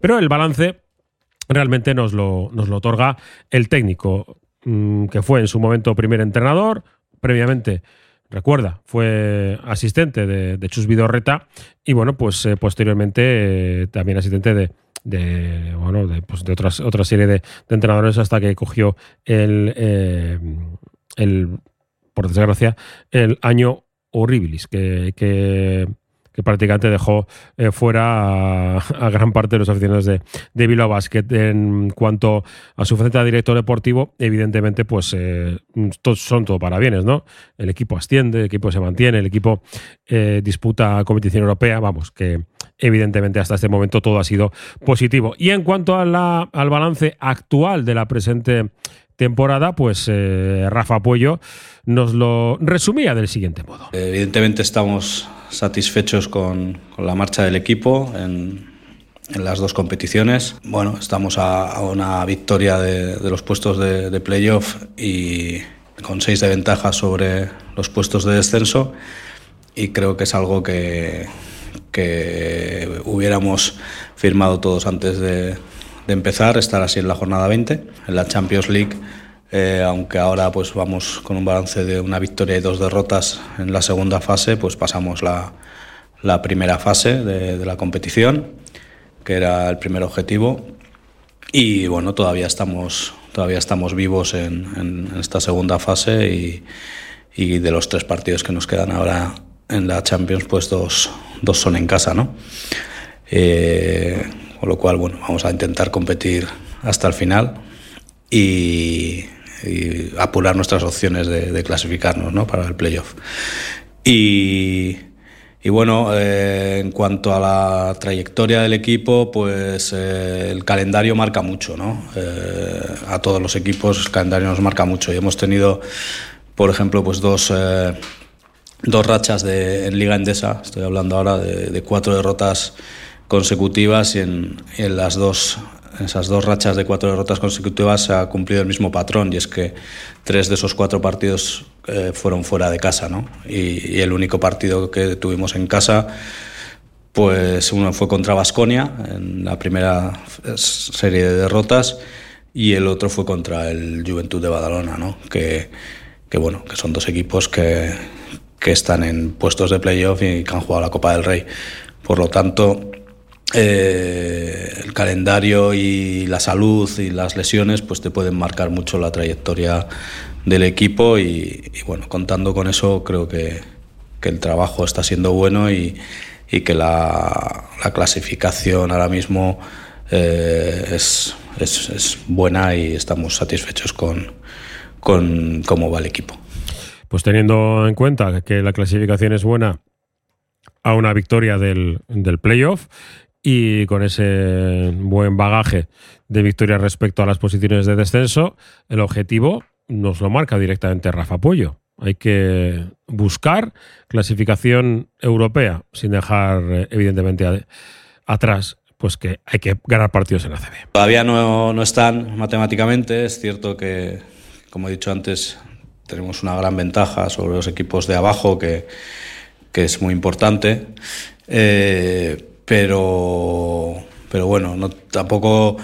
Pero el balance realmente nos lo, nos lo otorga el técnico, mm, que fue en su momento primer entrenador, previamente recuerda, fue asistente de, Chus Vidorreta y bueno, pues eh, posteriormente eh, también asistente de, de bueno, de, pues, otras, otra serie de, de entrenadores hasta que cogió el, eh, el, por desgracia, el año horribilis, que, que que prácticamente dejó eh, fuera a, gran parte de los aficionados de, de Bilbao Basket. En cuanto a su faceta de director deportivo, evidentemente, pues eh, todos son todo para bienes, ¿no? El equipo asciende, el equipo se mantiene, el equipo eh, disputa competición europea, vamos, que evidentemente hasta este momento todo ha sido positivo. Y en cuanto a al balance actual de la presente temporada, pues Rafa Puello nos lo resumía del siguiente modo. Evidentemente estamos satisfechos con, con la marcha del equipo en, en, las dos competiciones. Bueno, estamos a, una victoria de, de los puestos de, de, playoff y con seis de ventaja sobre los puestos de descenso y creo que es algo que, que hubiéramos firmado todos antes de, de empezar, estar así en la jornada 20. En la Champions League, eh, aunque ahora pues vamos con un balance de una victoria y dos derrotas en la segunda fase, pues pasamos la, la primera fase de, de, la competición, que era el primer objetivo. Y bueno, todavía estamos, todavía estamos vivos en, en esta segunda fase y, y, de los tres partidos que nos quedan ahora en la Champions, pues dos, dos son en casa, ¿no? Eh, con lo cual, bueno, vamos a intentar competir hasta el final y, y apurar nuestras opciones de, clasificarnos ¿no? para el playoff. Y, y bueno, eh, en cuanto a la trayectoria del equipo, pues eh, el calendario marca mucho, ¿no? Eh, a todos los equipos el calendario nos marca mucho y hemos tenido, por ejemplo, pues dos, dos rachas de, en Liga Endesa, estoy hablando ahora de, de cuatro derrotas consecutivas y en, en las dos esas dos rachas de cuatro derrotas consecutivas se ha cumplido el mismo patrón y es que tres de esos cuatro partidos eh, fueron fuera de casa, ¿no? Y, el único partido que tuvimos en casa, pues uno fue contra Vasconia en la primera serie de derrotas y el otro fue contra el Juventud de Badalona, ¿no? Que, que bueno, que son dos equipos que, que están en puestos de playoff y que han jugado la Copa del Rey. Por lo tanto, eh, el calendario y la salud y las lesiones pues te pueden marcar mucho la trayectoria del equipo y, bueno, contando con eso creo que, que, el trabajo está siendo bueno y, y que la, la, clasificación ahora mismo eh, es, es, es, buena y estamos satisfechos con, con cómo va el equipo. Pues teniendo en cuenta que la clasificación es buena a una victoria del, del playoff y con ese buen bagaje de victoria respecto a las posiciones de descenso, el objetivo nos lo marca directamente Rafa Puello. Hay que buscar clasificación europea sin dejar eh, evidentemente atrás pues que hay que ganar partidos en ACB. Todavía no, no están matemáticamente, es cierto que, como he dicho antes, tenemos una gran ventaja sobre los equipos de abajo que, que es muy importante. Eh, pero, pero bueno, no, tampoco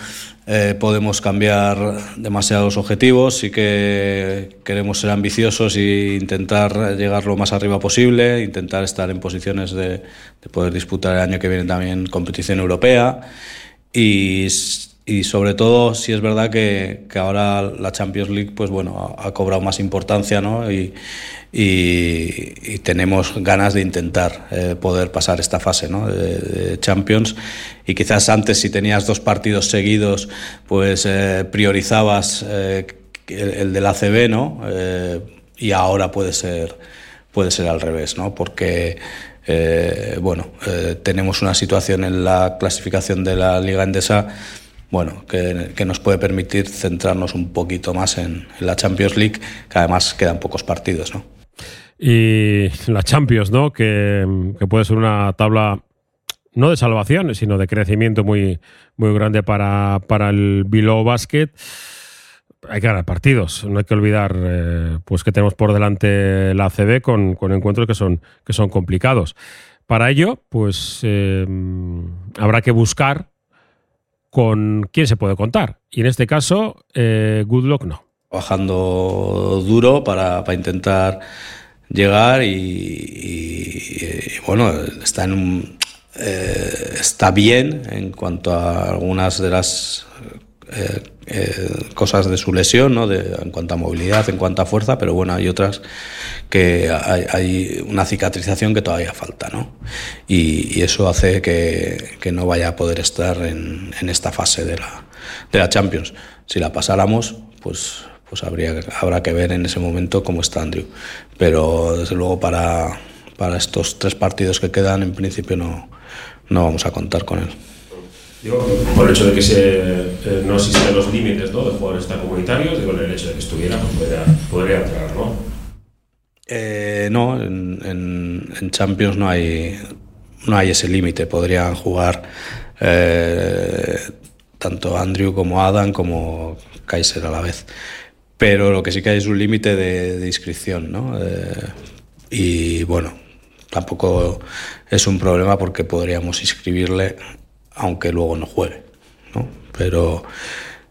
eh, podemos cambiar demasiados objetivos, sí que queremos ser ambiciosos e intentar llegar lo más arriba posible, intentar estar en posiciones de, de poder disputar el año que viene también competición europea. Y y sobre todo si es verdad que, que, ahora la Champions League pues bueno ha, cobrado más importancia ¿no? y, y, tenemos ganas de intentar eh, poder pasar esta fase ¿no? de, Champions y quizás antes si tenías dos partidos seguidos pues eh, priorizabas eh, el, el, del ACB ¿no? Y ahora puede ser puede ser al revés ¿no? porque bueno tenemos una situación en la clasificación de la Liga Endesa bueno, que, nos puede permitir centrarnos un poquito más en, la Champions League, que además quedan pocos partidos, ¿no? Y la Champions, ¿no? Que, puede ser una tabla no de salvación, sino de crecimiento muy, muy grande para, para el Bilbao Basket. Hay que ganar partidos, no hay que olvidar eh, pues que tenemos por delante la ACB con, con encuentros que son, que son complicados. Para ello, pues eh, habrá que buscar con quién se puede contar. Y en este caso, eh, Good no. Trabajando duro para, intentar llegar y, bueno, está en eh, está bien en cuanto a algunas de las eh, eh, cosas de su lesión, ¿no? de, en cuanto a movilidad, en cuanto a fuerza, pero bueno, hay otras que hay, una cicatrización que todavía falta, ¿no? Y, eso hace que, que, no vaya a poder estar en, en esta fase de la, de la, Champions. Si la pasáramos, pues, pues habría, habrá que ver en ese momento cómo está Andrew. Pero desde luego para, para estos tres partidos que quedan, en principio no, no vamos a contar con él por el hecho de que se, eh, no existen los límites ¿no? de jugadores tan comunitarios, digo, el hecho de que estuviera, pues podría, entrar, ¿no? Eh, no, en, Champions no hay, no hay ese límite. Podrían jugar eh, tanto Andrew como Adam como Kaiser a la vez. Pero lo que sí que hay es un límite de, de, inscripción, ¿no? y bueno, tampoco es un problema porque podríamos inscribirle aunque luego no juegue. ¿no? Pero,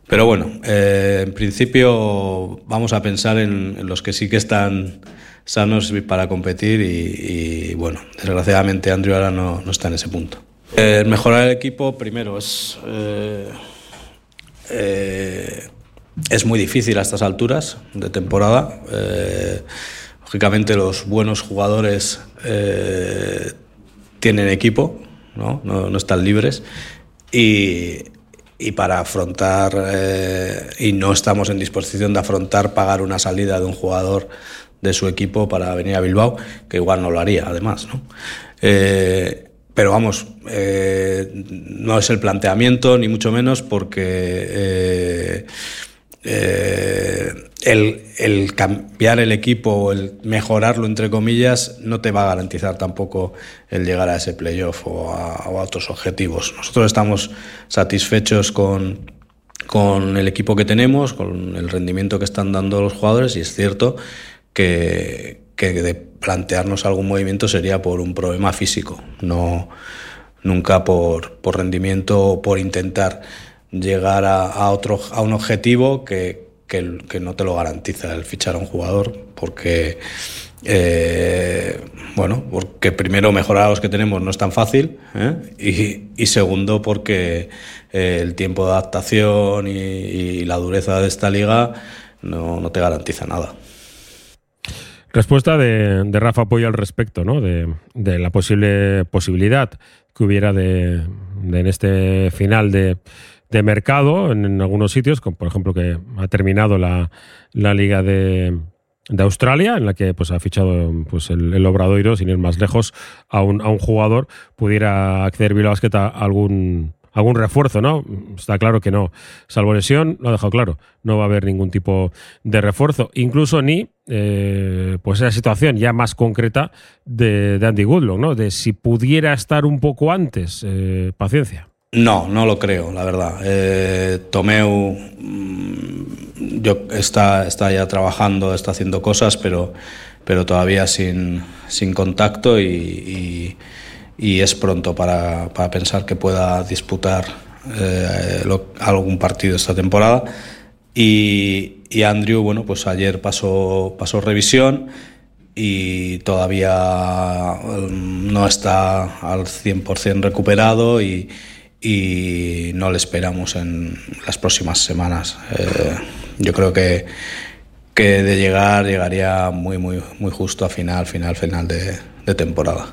pero bueno, eh, en principio vamos a pensar en, los que sí que están sanos para competir y, bueno, desgraciadamente Andrew ahora no, está en ese punto. Eh, mejorar el equipo, primero, es, eh, es muy difícil a estas alturas de temporada. lógicamente los buenos jugadores tienen equipo, ¿no? No, están libres. Y, y para afrontar, eh, y no estamos en disposición de afrontar pagar una salida de un jugador de su equipo para venir a Bilbao, que igual no lo haría además. ¿no? Eh, pero vamos, eh, no es el planteamiento, ni mucho menos, porque eh, el, cambiar el equipo o el mejorarlo, entre comillas, no te va a garantizar tampoco el llegar a ese playoff o a, otros objetivos. Nosotros estamos satisfechos con, con el equipo que tenemos, con el rendimiento que están dando los jugadores y es cierto que, que de plantearnos algún movimiento sería por un problema físico, no nunca por, por rendimiento o por intentar llegar a, otro, a un objetivo que, que, no te lo garantiza el fichar a un jugador, porque, eh, bueno, porque primero mejorar a los que tenemos no es tan fácil, ¿eh? y, segundo porque eh, el tiempo de adaptación y, la dureza de esta liga no, no te garantiza nada. Respuesta de, de, Rafa Pollo al respecto, ¿no? De, de, la posible posibilidad que hubiera de en este final de, de mercado en, algunos sitios, como por ejemplo que ha terminado la, la Liga de, de, Australia, en la que pues, ha fichado pues, el, Obradoiro, sin ir más lejos, a un, a un jugador, pudiera acceder Bilbao Basket a algún, algún refuerzo, ¿no? Está claro que no. Salvo lesión, lo ha dejado claro. No va a haber ningún tipo de refuerzo. Incluso ni eh, pues esa situación ya más concreta de, de Andy Goodlock, ¿no? De si pudiera estar un poco antes. Eh, paciencia. No, no lo creo, la verdad. Eh, Tomeu mm, yo, está, está ya trabajando, está haciendo cosas, pero, pero todavía sin, sin contacto y, es pronto para, para, pensar que pueda disputar eh, algún partido esta temporada. Y, y, Andrew, bueno, pues ayer pasó, pasó revisión y todavía mm, no está al 100% recuperado y y no le esperamos en las próximas semanas. Eh, yo creo que, que de llegar llegaría muy, muy, muy justo a final, final, final de, de temporada.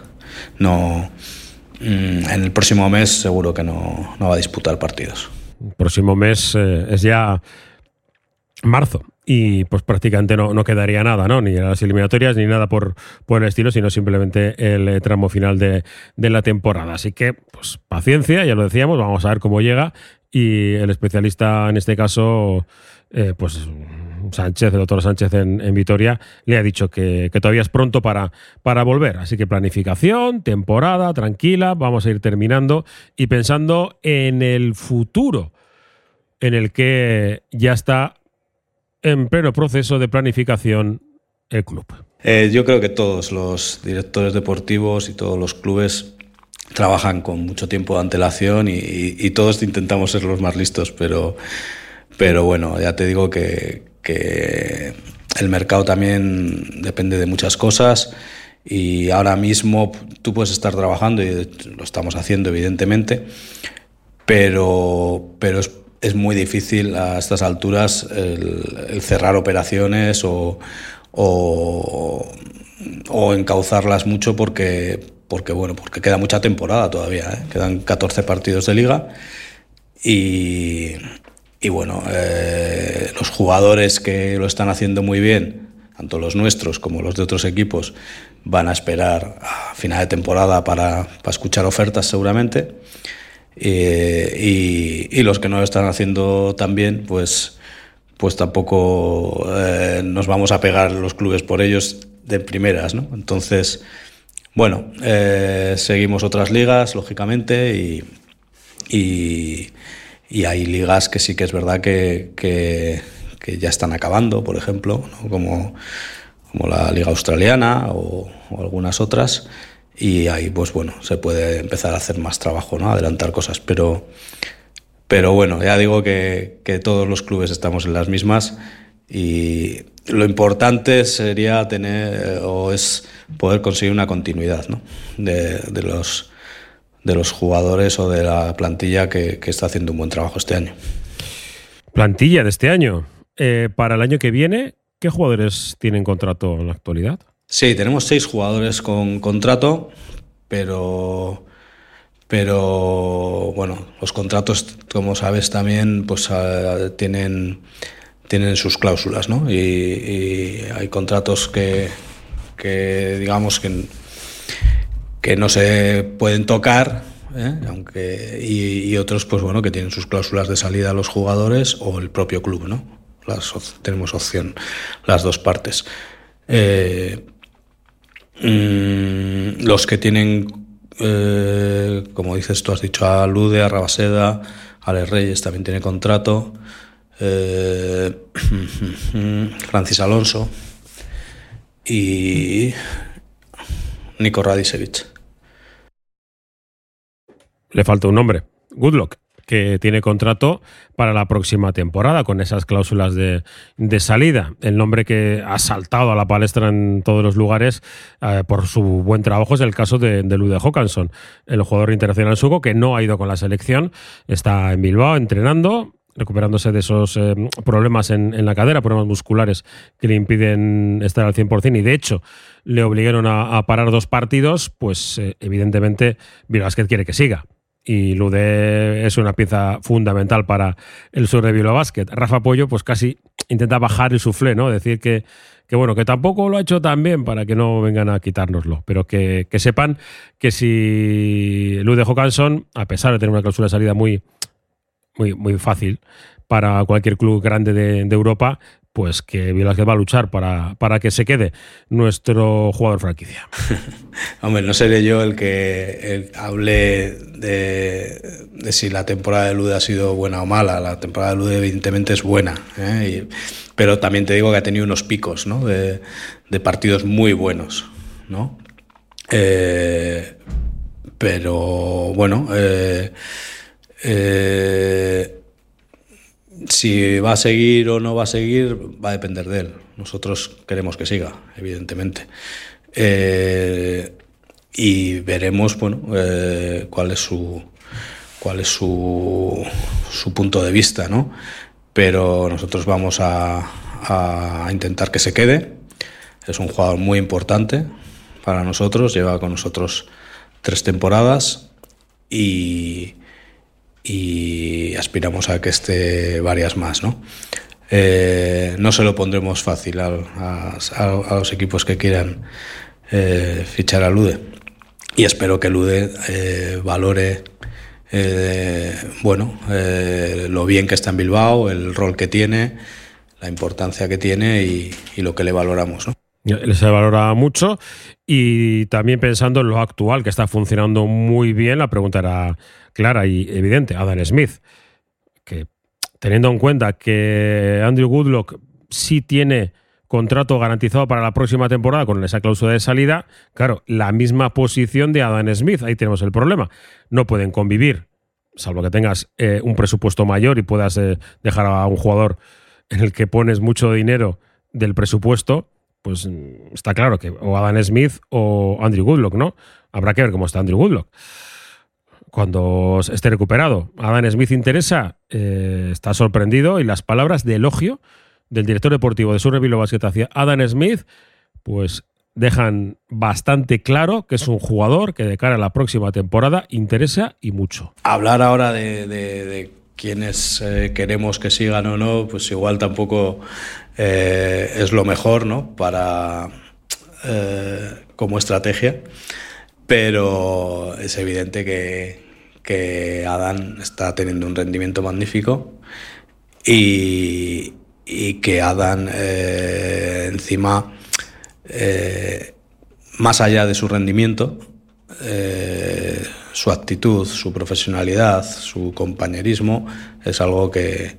No, mm, en el próximo mes seguro que no, no va a disputar partidos. El próximo mes eh, es ya marzo y pues prácticamente no, no, quedaría nada, ¿no? Ni las eliminatorias ni nada por, por el estilo, sino simplemente el eh, tramo final de, de, la temporada. Así que, pues paciencia, ya lo decíamos, vamos a ver cómo llega. Y el especialista en este caso, eh, pues Sánchez, el doctor Sánchez en, en Vitoria, le ha dicho que, que, todavía es pronto para, para volver. Así que planificación, temporada, tranquila, vamos a ir terminando y pensando en el futuro en el que ya está en pleno proceso de planificación el club? Eh, yo creo que todos los directores deportivos y todos los clubes trabajan con mucho tiempo de antelación y, todos intentamos ser los más listos, pero, pero bueno, ya te digo que, que el mercado también depende de muchas cosas y ahora mismo tú puedes estar trabajando y lo estamos haciendo evidentemente, pero, pero es, es muy difícil a estas alturas cerrar operaciones o, o, encauzarlas mucho porque, porque, bueno, porque queda mucha temporada todavía, ¿eh? quedan 14 partidos de liga y, y bueno, eh, los jugadores que lo están haciendo muy bien, tanto los nuestros como los de otros equipos, van a esperar a final de temporada para, escuchar ofertas seguramente. Eh, y, los que no lo están haciendo tan bien, pues, pues tampoco eh, nos vamos a pegar los clubes por ellos de primeras, ¿no? Entonces, bueno, eh, seguimos otras ligas, lógicamente, y, y, hay ligas que sí que es verdad que, que, ya están acabando, por ejemplo, como como la Liga Australiana o, algunas otras. Y ahí, pues bueno, se puede empezar a hacer más trabajo, ¿no? Adelantar cosas. Pero, pero bueno, ya digo que, que todos los clubes estamos en las mismas y lo importante sería tener o es poder conseguir una continuidad ¿no? de, de, los, de los jugadores o de la plantilla que, que, está haciendo un buen trabajo este año. Plantilla de este año. Eh, para el año que viene, ¿Qué jugadores tienen contrato en la actualidad? Sí, tenemos seis jugadores con contrato, pero pero bueno, los contratos, como sabes también, pues ah, tienen tienen sus cláusulas, ¿no? Y, hay contratos que, que digamos que, que no se pueden tocar, ¿eh? aunque y, otros, pues bueno, que tienen sus cláusulas de salida a los jugadores o el propio club, ¿no? tenemos opción las dos partes. Eh, mm, los que tienen, eh, como dices tú, has dicho a Lude, a Rabaseda, Ale Reyes también tiene contrato, eh, Francis Alonso y Nico Radisevich. Le falta un nombre. Goodluck que tiene contrato para la próxima temporada con esas cláusulas de, salida. El nombre que ha saltado a la palestra en todos los lugares eh, por su buen trabajo es el caso de, de Lude Hawkinson, el jugador internacional suco que no ha ido con la selección, está en Bilbao entrenando recuperándose de esos eh, problemas en, la cadera, problemas musculares que le impiden estar al 100% y de hecho le obligaron a, parar dos partidos, pues eh, evidentemente Vilgasquez quiere que siga y Lude es una pieza fundamental para el sur de Bilbao Basket. Rafa Pollo, pues casi intenta bajar el suflé, ¿no? Decir que, que, bueno, que tampoco lo ha hecho tan bien para que no vengan a quitárnoslo, pero que, sepan que si Lude Jocansson, a pesar de tener una cláusula de salida muy, muy, muy fácil para cualquier club grande de, Europa, pues que que va a luchar para, para, que se quede nuestro jugador franquicia. Hombre, no seré yo el que hable de, si la temporada de Lude ha sido buena o mala. La temporada de Lude evidentemente es buena, ¿eh? pero también te digo que ha tenido unos picos ¿no? de, partidos muy buenos. ¿no? Eh, pero bueno, eh, si va a seguir o no va a seguir va a depender de él. Nosotros queremos que siga, evidentemente. Y veremos bueno, eh, cuál es su cuál es su, su, punto de vista, ¿no? Pero nosotros vamos a, a intentar que se quede. Es un jugador muy importante para nosotros, lleva con nosotros tres temporadas y, aspiramos a que esté varias más. ¿no? Eh, no se lo pondremos fácil a, los equipos que quieran eh, fichar a Lude y espero que Lude eh, valore bueno, lo bien que está en Bilbao, el rol que tiene, la importancia que tiene y, y lo que le valoramos. ¿no? Se valora mucho y también pensando en lo actual, que está funcionando muy bien, la pregunta era clara y evidente. Adam Smith, que teniendo en cuenta que Andrew Goodlock sí tiene contrato garantizado para la próxima temporada con esa cláusula de salida, claro, la misma posición de Adam Smith, ahí tenemos el problema. No pueden convivir, salvo que tengas eh, un presupuesto mayor y puedas eh, dejar a un jugador en el que pones mucho dinero del presupuesto, pues mm, está claro que o Adam Smith o Andrew Goodlock, ¿no? Habrá que ver cómo está Andrew Goodlock cuando esté recuperado. Adam Smith interesa, eh, está sorprendido y las palabras de elogio del director deportivo de Surreville Basket hacia Adam Smith, pues dejan bastante claro que es un jugador que de cara a la próxima temporada interesa y mucho. Hablar ahora de, quienes eh, queremos que sigan o no, pues igual tampoco eh, es lo mejor, ¿no? Para como estrategia pero es evidente que, que Adán está teniendo un rendimiento magnífico y, que Adán eh, encima, eh, más allá de su rendimiento, eh, su actitud, su profesionalidad, su compañerismo, es algo que,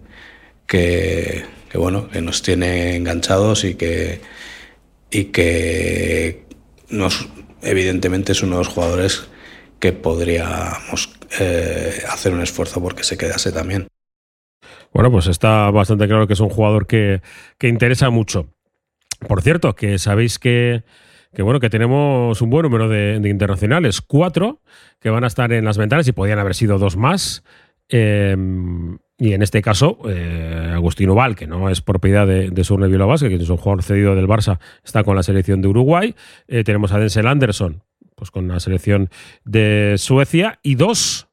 que, bueno, que nos tiene enganchados y que, y que nos, evidentemente es uno de los jugadores que podríamos hacer un esfuerzo porque se quedase también. Bueno, pues está bastante claro que es un jugador que, interesa mucho. Por cierto, que sabéis que, bueno, que tenemos un buen número de, internacionales, cuatro que van a estar en las ventanas y podían haber sido dos más. Eh, y en este caso, eh, Agustín Ubal, que no es propiedad de, de Surne Basket, que es un jugador cedido del Barça, está con la selección de Uruguay. Eh, tenemos a Denzel Anderson, pues con la selección de Suecia. Y dos,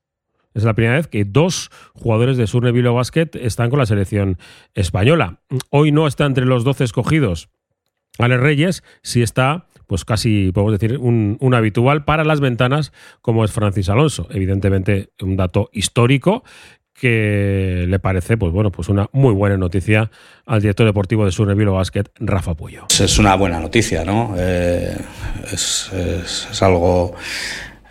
es la primera vez que dos jugadores de Surne Basket están con la selección española. Hoy no está entre los 12 escogidos Alex Reyes, sí está pues casi podemos decir un, habitual para las ventanas como es Francis Alonso. Evidentemente un dato histórico que le parece, pues bueno, pues una muy buena noticia al director deportivo de Surrevilo Basket, Rafa Puyo. Es una buena noticia, ¿no? Eh, es, algo.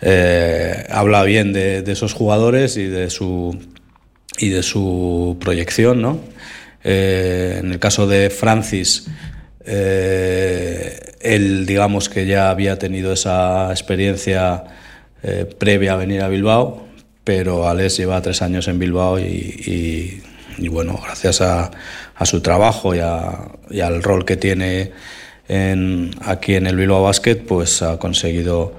Eh, habla bien de, esos jugadores y de su y de su proyección, ¿no? Eh, en el caso de Francis, él, digamos que ya había tenido esa experiencia previa a venir a Bilbao pero Alex lleva tres años en Bilbao y, bueno, gracias a, su trabajo y, al rol que tiene aquí en el Bilbao Basket, pues ha conseguido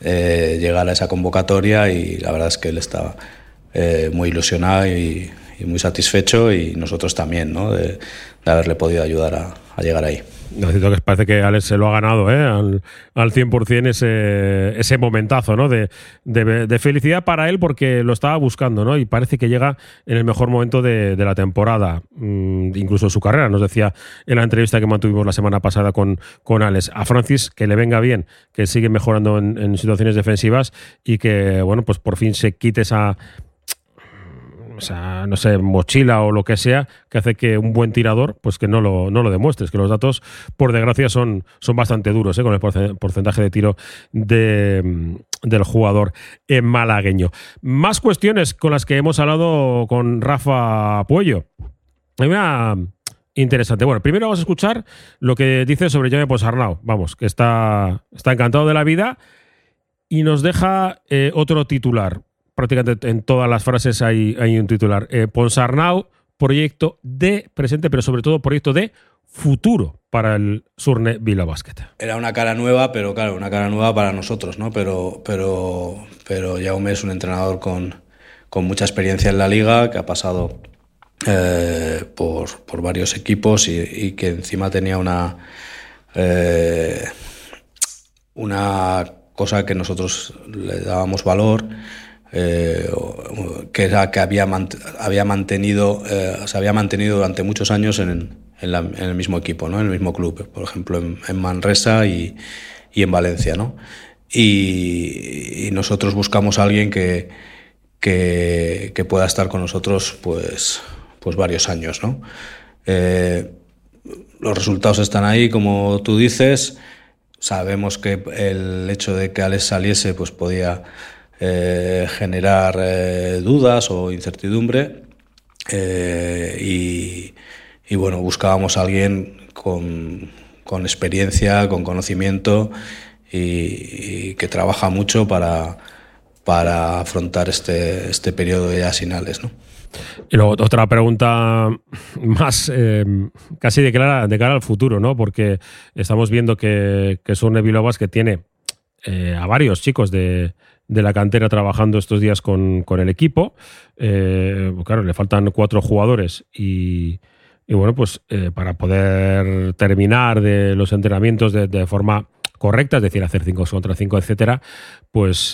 eh, llegar a esa convocatoria y la verdad es que él está eh, muy ilusionado y, muy satisfecho y nosotros también, ¿no? de, haberle podido ayudar a llegar ahí. Necesito que parece que Alex se lo ha ganado ¿eh? al, al 100% ese, ese momentazo ¿no? De, de, felicidad para él porque lo estaba buscando ¿no? y parece que llega en el mejor momento de, la temporada, mm, incluso en su carrera. Nos decía en la entrevista que mantuvimos la semana pasada con, con Alex a Francis que le venga bien, que sigue mejorando en, en situaciones defensivas y que bueno pues por fin se quite esa o sea, no sé, mochila o lo que sea, que hace que un buen tirador, pues que no lo, no lo demuestres, que los datos, por desgracia, son, son bastante duros ¿eh? con el porcentaje de tiro de, del jugador malagueño. Más cuestiones con las que hemos hablado con Rafa Puello. Hay una interesante. Bueno, primero vamos a escuchar lo que dice sobre Jaime Posarnau. Vamos, que está, está encantado de la vida y nos deja eh, otro titular prácticamente en todas las frases hay, un titular. Eh, Ponsarnau, proyecto de presente, pero sobre todo proyecto de futuro para el Surne Vila Basket. Era una cara nueva, pero claro, una cara nueva para nosotros, ¿no? Pero, pero, pero Jaume es un entrenador con, con mucha experiencia en la liga, que ha pasado eh, por, por, varios equipos y, que encima tenía una, eh, una cosa que nosotros le dábamos valor eh, que era que había, había mantenido, eh, se había mantenido durante muchos años en, el mismo equipo, ¿no? en el mismo club, por ejemplo en, Manresa y, en Valencia. ¿no? Y, nosotros buscamos a alguien que, que, pueda estar con nosotros pues, pues varios años. ¿no? Eh, los resultados están ahí, como tú dices. Sabemos que el hecho de que Alex saliese pues podía eh, generar eh, dudas o incertidumbre eh, y, bueno, buscábamos a alguien con, con, experiencia, con conocimiento y, que trabaja mucho para, para afrontar este, este periodo de finales. ¿no? Y luego otra pregunta más casi de cara, de cara al futuro, ¿no? Porque estamos viendo que, que Surne Bilobas que tiene a varios chicos de, de, la cantera trabajando estos días con, con el equipo. Eh, claro, le faltan cuatro jugadores y, y bueno, pues para poder terminar de los entrenamientos de, forma correcta, es decir, hacer 5 contra 5, etcétera, pues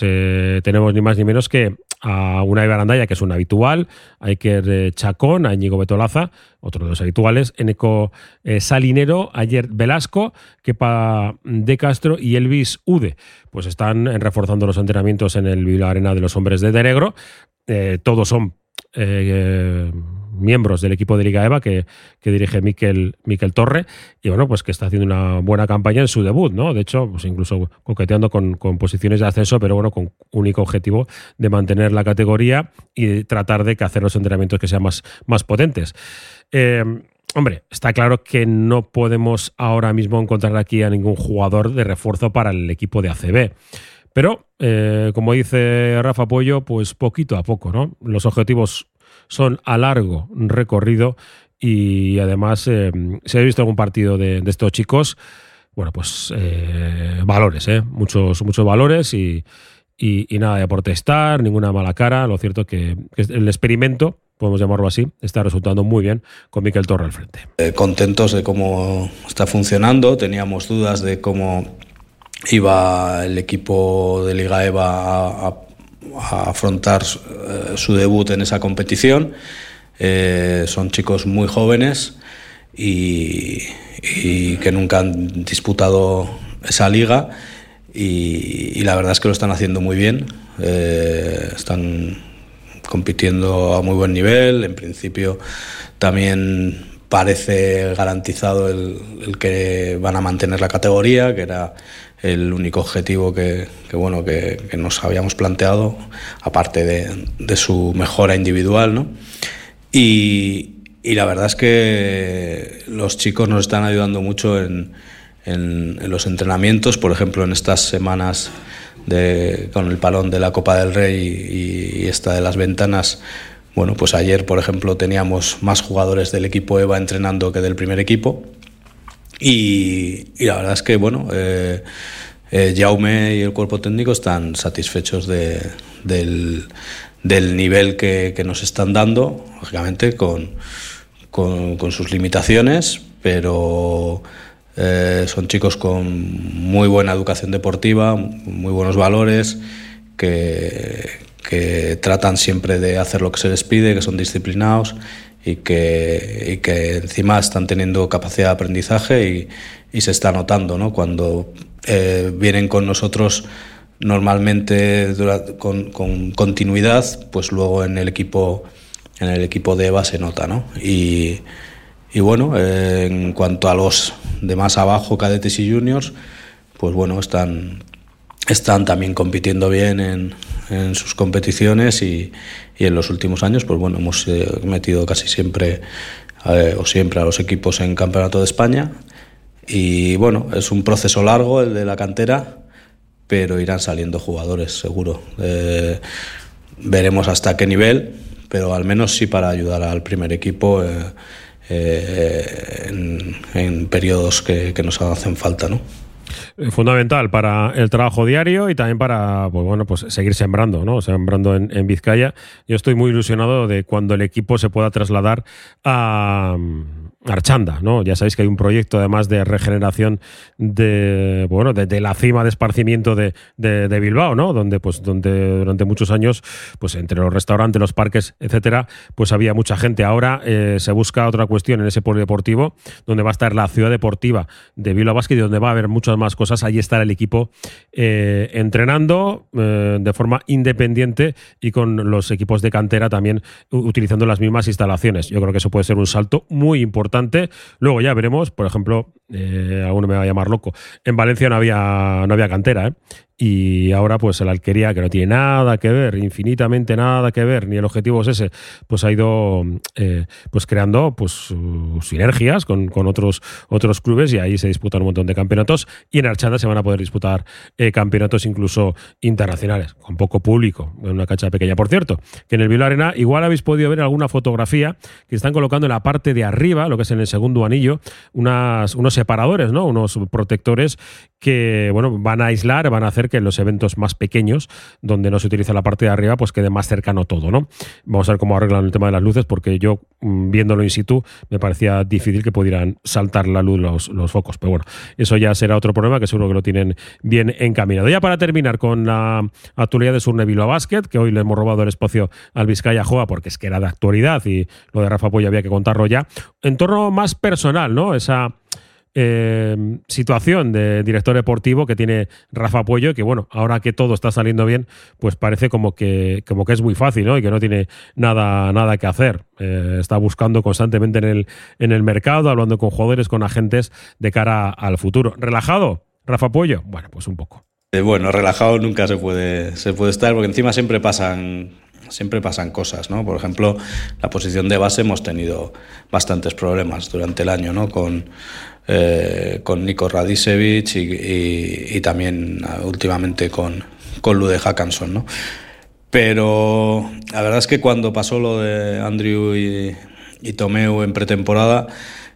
tenemos ni más ni menos que a una Barandaya, que es un habitual, a Iker Chacón, a Íñigo Betolaza, otro de los habituales, Eneco eh, Salinero, ayer Velasco, Kepa De Castro y Elvis Ude. Pues están reforzando los entrenamientos en el Vila Arena de los Hombres de Denegro. Eh, todos son eh, miembros del equipo de Liga EVA que, dirige Miquel, Miquel, Torre y bueno, pues que está haciendo una buena campaña en su debut, ¿no? De hecho, pues incluso coqueteando con, posiciones de ascenso, pero bueno, con único objetivo de mantener la categoría y tratar de que hacer los entrenamientos que sean más, más potentes. Eh, hombre, está claro que no podemos ahora mismo encontrar aquí a ningún jugador de refuerzo para el equipo de ACB. Pero, eh, como dice Rafa Pollo, pues poquito a poco, ¿no? Los objetivos son a largo recorrido y además, eh, si habéis visto algún partido de, estos chicos, bueno, pues eh, valores, ¿eh? muchos, muchos valores y, nada de protestar, ninguna mala cara. Lo cierto que, el experimento podemos llamarlo así, está resultando muy bien con Miquel Torre al frente. contentos de cómo está funcionando, teníamos dudas de cómo iba el equipo de Liga EVA a, afrontar eh, su debut en esa competición. Eh, son chicos muy jóvenes y, que nunca han disputado esa liga y, la verdad es que lo están haciendo muy bien. Eh, están compitiendo a muy buen nivel. En principio también parece garantizado el, que van a mantener la categoría, que era el único objetivo que, bueno, que, nos habíamos planteado, aparte de, su mejora individual. ¿no? Y, la verdad es que los chicos nos están ayudando mucho en, los entrenamientos, por ejemplo, en estas semanas de, con el palón de la Copa del Rey y, esta de las ventanas. Bueno, pues ayer, por ejemplo, teníamos más jugadores del equipo EVA entrenando que del primer equipo. Y, la verdad es que, bueno, eh, eh, Jaume y el cuerpo técnico están satisfechos del, nivel que, nos están dando, lógicamente con, con, sus limitaciones, pero eh, son chicos con muy buena educación deportiva, muy buenos valores, que, que tratan siempre de hacer lo que se les pide, que son disciplinados y que, y que encima están teniendo capacidad de aprendizaje y, y se está notando, ¿no? Cuando eh, vienen con nosotros normalmente con, con, continuidad, pues luego en el equipo en el equipo de EVA se nota, ¿no? Y, y bueno, eh, en cuanto a los de más abajo, cadetes y juniors, pues bueno, están, están también compitiendo bien en, en sus competiciones y, y, en los últimos años, pues bueno, hemos eh, metido casi siempre o siempre a los equipos en Campeonato de España y bueno, es un proceso largo el de la cantera, pero irán saliendo jugadores, seguro. Eh, veremos hasta qué nivel, pero al menos sí para ayudar al primer equipo eh, eh, en, periodos que, que, nos hacen falta, ¿no? Fundamental para el trabajo diario y también para pues bueno pues seguir sembrando no sembrando en, en, Vizcaya. Yo estoy muy ilusionado de cuando el equipo se pueda trasladar a Archanda, ¿no? Ya sabéis que hay un proyecto además de regeneración de bueno de, la cima de esparcimiento de, de, Bilbao, ¿no? Donde pues donde durante muchos años pues entre los restaurantes, los parques, etcétera, pues había mucha gente. Ahora eh, se busca otra cuestión en ese polideportivo donde va a estar la ciudad deportiva de Bilbao Basket y donde va a haber muchas más cosas. Ahí estará el equipo eh, entrenando eh, de forma independiente y con los equipos de cantera también utilizando las mismas instalaciones. Yo creo que eso puede ser un salto muy importante Luego ya veremos, por ejemplo, eh, aún me va a llamar loco. En Valencia no había, no había cantera, ¿eh? Y ahora pues el Alquería, que no tiene nada que ver, infinitamente nada que ver, ni el objetivo es ese, pues ha ido eh, pues creando pues sinergias con, otros, otros clubes y ahí se disputan un montón de campeonatos y en Archada se van a poder disputar eh, campeonatos incluso internacionales, con poco público, en una cancha pequeña. Por cierto, que en el Vilo Arena igual habéis podido ver alguna fotografía que están colocando en la parte de arriba, lo que es en el segundo anillo, unas, unos separadores, ¿no? unos protectores que bueno, van a aislar, van a hacer que en los eventos más pequeños, donde no se utiliza la parte de arriba, pues quede más cercano todo, ¿no? Vamos a ver cómo arreglan el tema de las luces, porque yo, mm, viéndolo in situ, me parecía difícil que pudieran saltar la luz los, focos. Pero bueno, eso ya será otro problema que seguro que lo tienen bien encaminado. Ya para terminar con la actualidad de Surne Bilbao Basket, que hoy le hemos robado el espacio al Vizcaya Joa, porque es que era de actualidad y lo de Rafa Pollo había que contarlo ya. En torno más personal, ¿no? Esa eh, situación de director deportivo que tiene Rafa Puello, que bueno, ahora que todo está saliendo bien, pues parece como que, como que es muy fácil, ¿no? Y que no tiene nada, nada que hacer. Eh, está buscando constantemente en el, en el mercado, hablando con jugadores, con agentes de cara al futuro. ¿Relajado, Rafa Puello? Bueno, pues un poco. Eh, bueno, relajado nunca se puede, se puede estar, porque encima siempre pasan siempre pasan cosas, ¿no? Por ejemplo, la posición de base hemos tenido bastantes problemas durante el año, ¿no? Con, eh, con Nico Radicevic y, también ah, últimamente con, con Lude Hackanson, ¿no? Pero la verdad es que cuando pasó lo de Andrew y, Tomeu en pretemporada,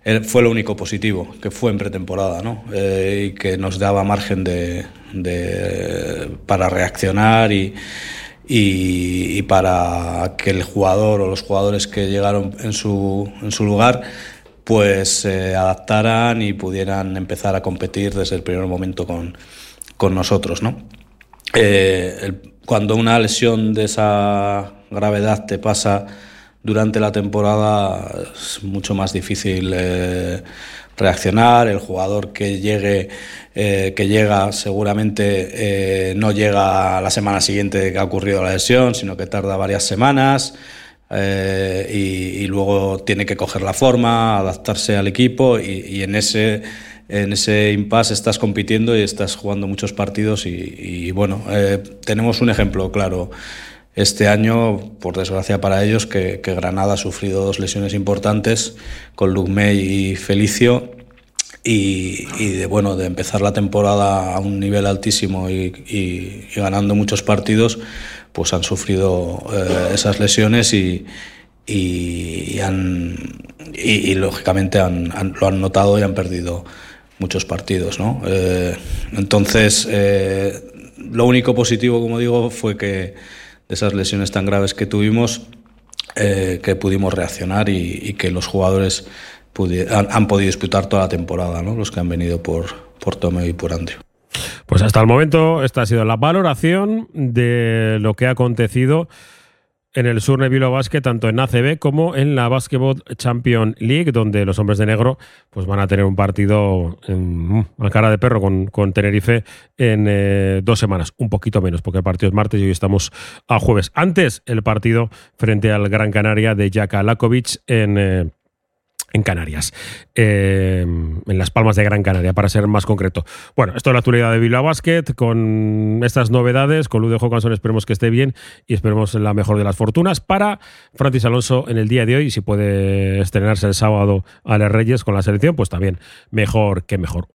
eh, fue lo único positivo, que fue en pretemporada, ¿no? Eh, y que nos daba margen de, para reaccionar y, y, para que el jugador o los jugadores que llegaron en su, en su lugar pues se adaptaran y pudieran empezar a competir desde el primer momento con, con nosotros. ¿no? Eh, cuando una lesión de esa gravedad te pasa durante la temporada es mucho más difícil eh, reaccionar. El jugador que llegue, eh, que llega, seguramente no llega la semana siguiente que ha ocurrido la lesión, sino que tarda varias semanas. Eh, y, luego tiene que coger la forma, adaptarse al equipo y, en ese en ese impasse estás compitiendo y estás jugando muchos partidos y, bueno, eh, tenemos un ejemplo claro. Este año, por desgracia para ellos, que, Granada ha sufrido dos lesiones importantes con Lugmey y Felicio y, de bueno de empezar la temporada a un nivel altísimo y ganando muchos partidos pues han sufrido eh, esas lesiones y, han, y, lógicamente han, lo han notado y han perdido muchos partidos. ¿no? Eh, entonces, eh, lo único positivo, como digo, fue que de esas lesiones tan graves que tuvimos, que pudimos reaccionar y, que los jugadores han, han, podido disputar toda la temporada, ¿no? los que han venido por, por Tomeo y por Andrew. Pues hasta el momento esta ha sido la valoración de lo que ha acontecido en el Sur Nebilo Basket, tanto en ACB como en la Basketball Champion League, donde los hombres de negro pues van a tener un partido en, a cara de perro con, Tenerife en eh, dos semanas, un poquito menos, porque el partido es martes y hoy estamos a jueves. Antes, el partido frente al Gran Canaria de Jaka Lakovic en... Eh, en Canarias, eh, en las Palmas de Gran Canaria, para ser más concreto. Bueno, esto es la actualidad de Bilbao Basket, con estas novedades, con Lude Jocansson esperemos que esté bien y esperemos la mejor de las fortunas para Francis Alonso en el día de hoy, si puede estrenarse el sábado a las Reyes con la selección, pues también mejor que mejor.